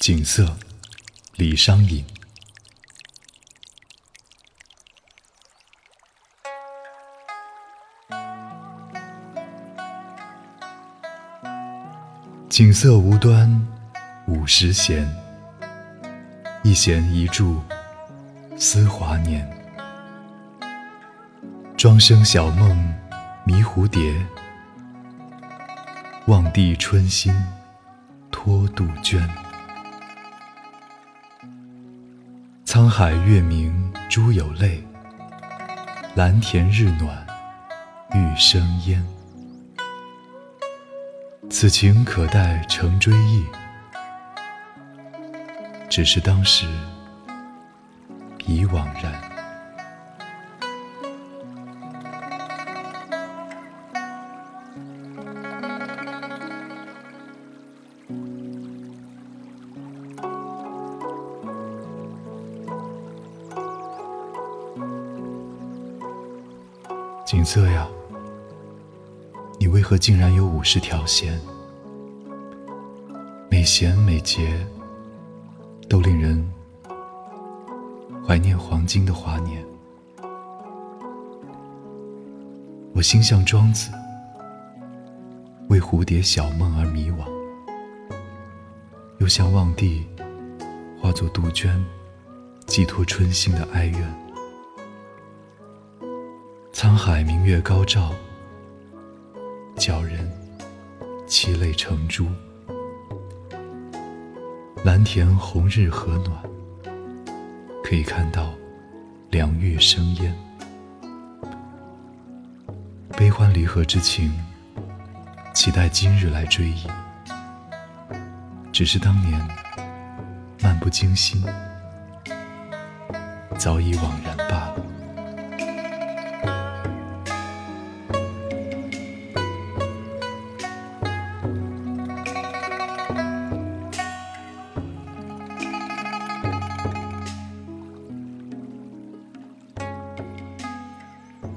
景色，李商隐。景色无端五十弦，一弦一柱思华年。庄生晓梦迷蝴蝶，望帝春心托杜鹃。沧海月明珠有泪，蓝田日暖玉生烟。此情可待成追忆，只是当时已惘然。景色呀，你为何竟然有五十条弦？每弦每节都令人怀念黄金的华年。我心像庄子，为蝴蝶小梦而迷惘，又像望帝化作杜鹃，寄托春心的哀怨。沧海明月高照，教人泣泪成珠；蓝田红日和暖，可以看到两玉生烟。悲欢离合之情，期待今日来追忆。只是当年漫不经心，早已惘然罢了。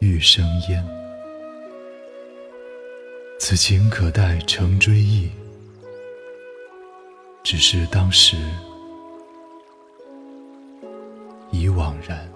欲生烟此情可待成追忆只是当时已惘然。